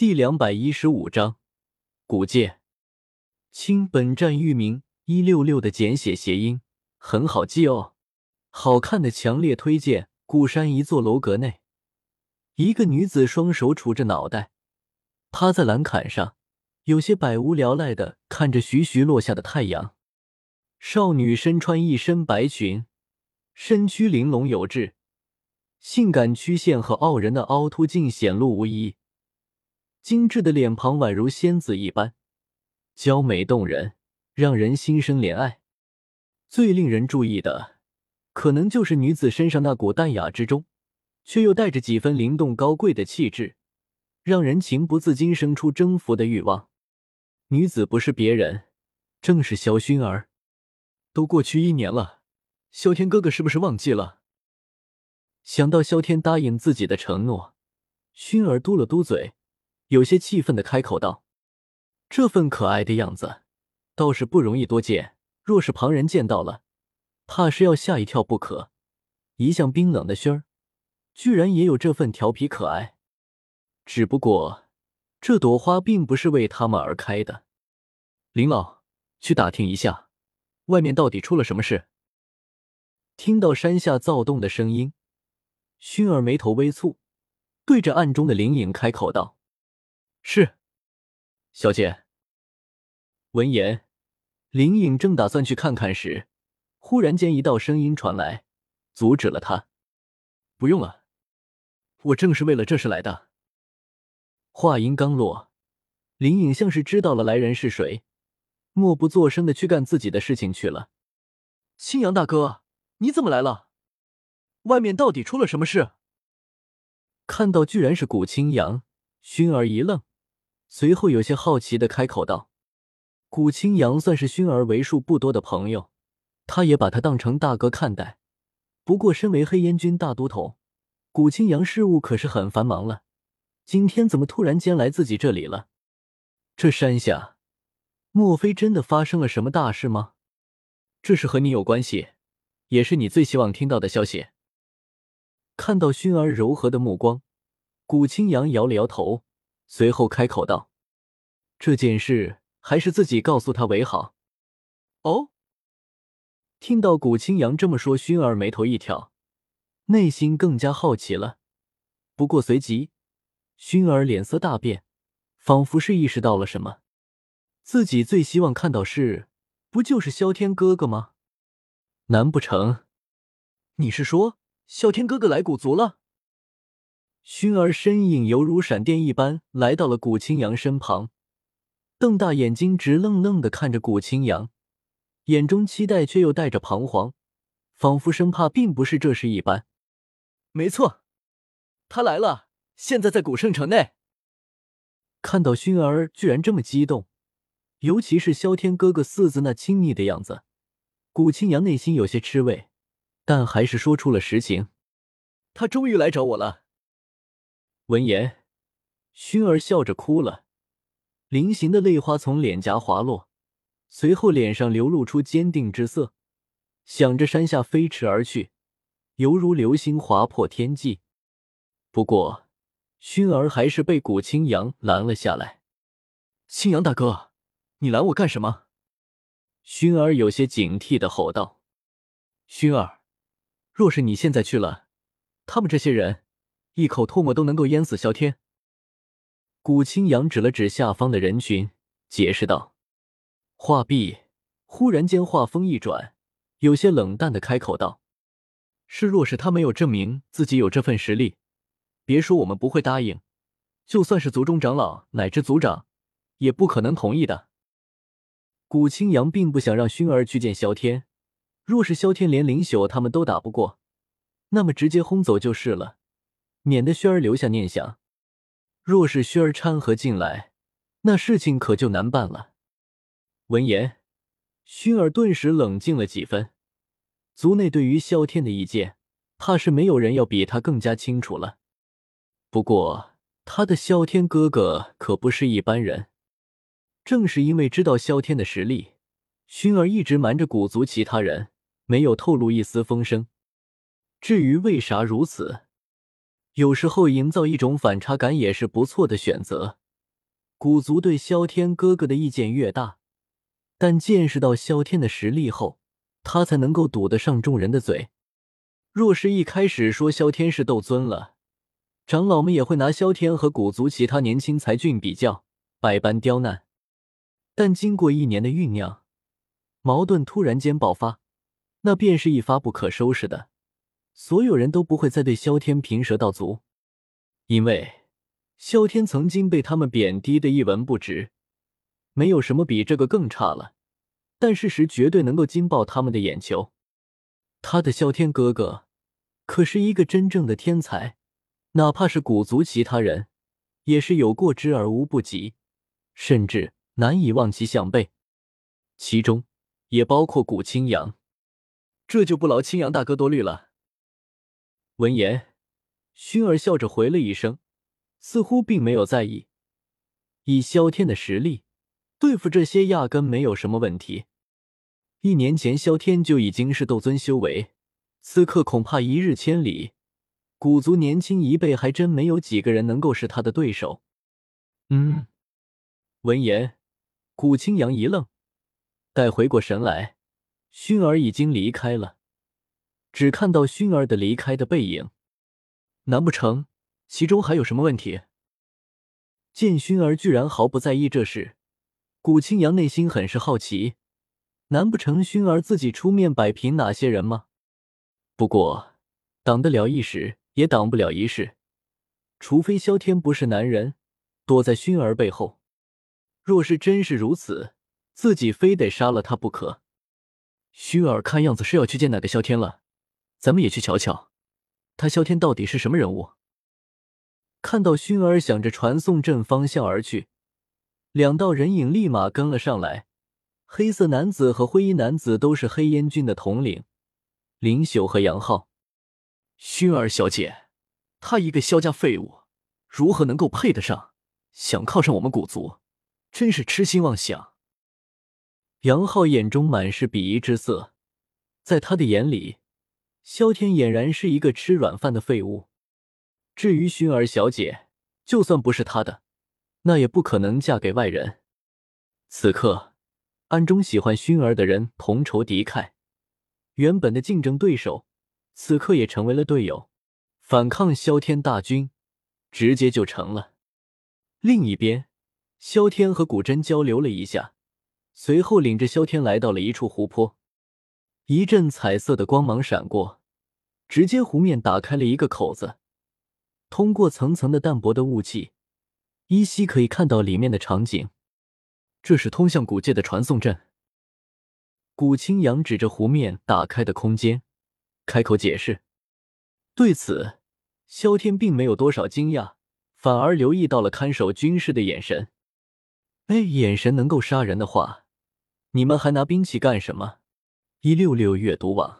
第两百一十五章古剑。亲，本站域名一六六的简写谐音，很好记哦。好看的，强烈推荐。古山一座楼阁内，一个女子双手杵着脑袋，趴在栏杆上，有些百无聊赖的看着徐徐落下的太阳。少女身穿一身白裙，身躯玲珑有致，性感曲线和傲人的凹凸镜显露无遗。精致的脸庞宛如仙子一般，娇美动人，让人心生怜爱。最令人注意的，可能就是女子身上那股淡雅之中，却又带着几分灵动高贵的气质，让人情不自禁生出征服的欲望。女子不是别人，正是萧薰儿。都过去一年了，萧天哥哥是不是忘记了？想到萧天答应自己的承诺，薰儿嘟了嘟嘴。有些气愤的开口道：“这份可爱的样子，倒是不容易多见。若是旁人见到了，怕是要吓一跳不可。一向冰冷的薰儿，居然也有这份调皮可爱。只不过，这朵花并不是为他们而开的。林老，去打听一下，外面到底出了什么事？”听到山下躁动的声音，薰儿眉头微蹙，对着暗中的灵影开口道。是，小姐。闻言，林颖正打算去看看时，忽然间一道声音传来，阻止了他。不用了，我正是为了这事来的。话音刚落，林颖像是知道了来人是谁，默不作声的去干自己的事情去了。青阳大哥，你怎么来了？外面到底出了什么事？看到居然是古青阳，熏儿一愣。随后有些好奇的开口道：“古青阳算是熏儿为数不多的朋友，他也把他当成大哥看待。不过，身为黑烟军大都统，古青阳事务可是很繁忙了。今天怎么突然间来自己这里了？这山下，莫非真的发生了什么大事吗？这是和你有关系，也是你最希望听到的消息。”看到熏儿柔和的目光，古青阳摇了摇头。随后开口道：“这件事还是自己告诉他为好。”哦，听到古青阳这么说，薰儿眉头一挑，内心更加好奇了。不过随即，熏儿脸色大变，仿佛是意识到了什么。自己最希望看到是，不就是萧天哥哥吗？难不成你是说萧天哥哥来古族了？熏儿身影犹如闪电一般来到了古青阳身旁，瞪大眼睛，直愣愣的看着古青阳，眼中期待却又带着彷徨，仿佛生怕并不是这事一般。没错，他来了，现在在古圣城内。看到熏儿居然这么激动，尤其是萧天哥哥四字那亲昵的样子，古青阳内心有些吃味，但还是说出了实情：他终于来找我了。闻言，熏儿笑着哭了，菱形的泪花从脸颊滑落，随后脸上流露出坚定之色，想着山下飞驰而去，犹如流星划破天际。不过，熏儿还是被古青阳拦了下来。青阳大哥，你拦我干什么？熏儿有些警惕的吼道：“熏儿，若是你现在去了，他们这些人……”一口唾沫都能够淹死萧天。古青阳指了指下方的人群，解释道：“话毕，忽然间话锋一转，有些冷淡的开口道：‘是，若是他没有证明自己有这份实力，别说我们不会答应，就算是族中长老乃至族长，也不可能同意的。’古青阳并不想让薰儿去见萧天，若是萧天连林朽他们都打不过，那么直接轰走就是了。”免得轩儿留下念想，若是轩儿掺和进来，那事情可就难办了。闻言，薰儿顿时冷静了几分。族内对于萧天的意见，怕是没有人要比他更加清楚了。不过，他的萧天哥哥可不是一般人。正是因为知道萧天的实力，薰儿一直瞒着古族其他人，没有透露一丝风声。至于为啥如此？有时候营造一种反差感也是不错的选择。古族对萧天哥哥的意见越大，但见识到萧天的实力后，他才能够堵得上众人的嘴。若是一开始说萧天是斗尊了，长老们也会拿萧天和古族其他年轻才俊比较，百般刁难。但经过一年的酝酿，矛盾突然间爆发，那便是一发不可收拾的。所有人都不会再对萧天评舌道足，因为萧天曾经被他们贬低的一文不值，没有什么比这个更差了。但事实绝对能够惊爆他们的眼球。他的萧天哥哥可是一个真正的天才，哪怕是古族其他人，也是有过之而无不及，甚至难以望其项背。其中也包括古青阳，这就不劳青阳大哥多虑了。闻言，薰儿笑着回了一声，似乎并没有在意。以萧天的实力，对付这些压根没有什么问题。一年前，萧天就已经是斗尊修为，此刻恐怕一日千里。古族年轻一辈还真没有几个人能够是他的对手。嗯，闻言，古青阳一愣，待回过神来，薰儿已经离开了，只看到熏儿的离开的背影。难不成其中还有什么问题？见熏儿居然毫不在意这事，古青阳内心很是好奇。难不成熏儿自己出面摆平哪些人吗？不过挡得了一时，也挡不了一世。除非萧天不是男人，躲在熏儿背后。若是真是如此，自己非得杀了他不可。熏儿看样子是要去见那个萧天了，咱们也去瞧瞧，他萧天到底是什么人物。看到薰儿向着传送阵方向而去，两道人影立马跟了上来。黑色男子和灰衣男子都是黑烟军的统领，林修和杨浩。薰儿小姐，他一个萧家废物，如何能够配得上？想靠上我们古族，真是痴心妄想。杨浩眼中满是鄙夷之色，在他的眼里，萧天俨然是一个吃软饭的废物。至于薰儿小姐，就算不是他的，那也不可能嫁给外人。此刻。暗中喜欢薰儿的人同仇敌忾，原本的竞争对手，此刻也成为了队友，反抗萧天大军，直接就成了。另一边，萧天和古真交流了一下，随后领着萧天来到了一处湖泊，一阵彩色的光芒闪过，直接湖面打开了一个口子，通过层层的淡薄的雾气，依稀可以看到里面的场景。这是通向古界的传送阵。古青阳指着湖面打开的空间，开口解释。对此，萧天并没有多少惊讶，反而留意到了看守军士的眼神。哎，眼神能够杀人的话，你们还拿兵器干什么？一六六阅读网。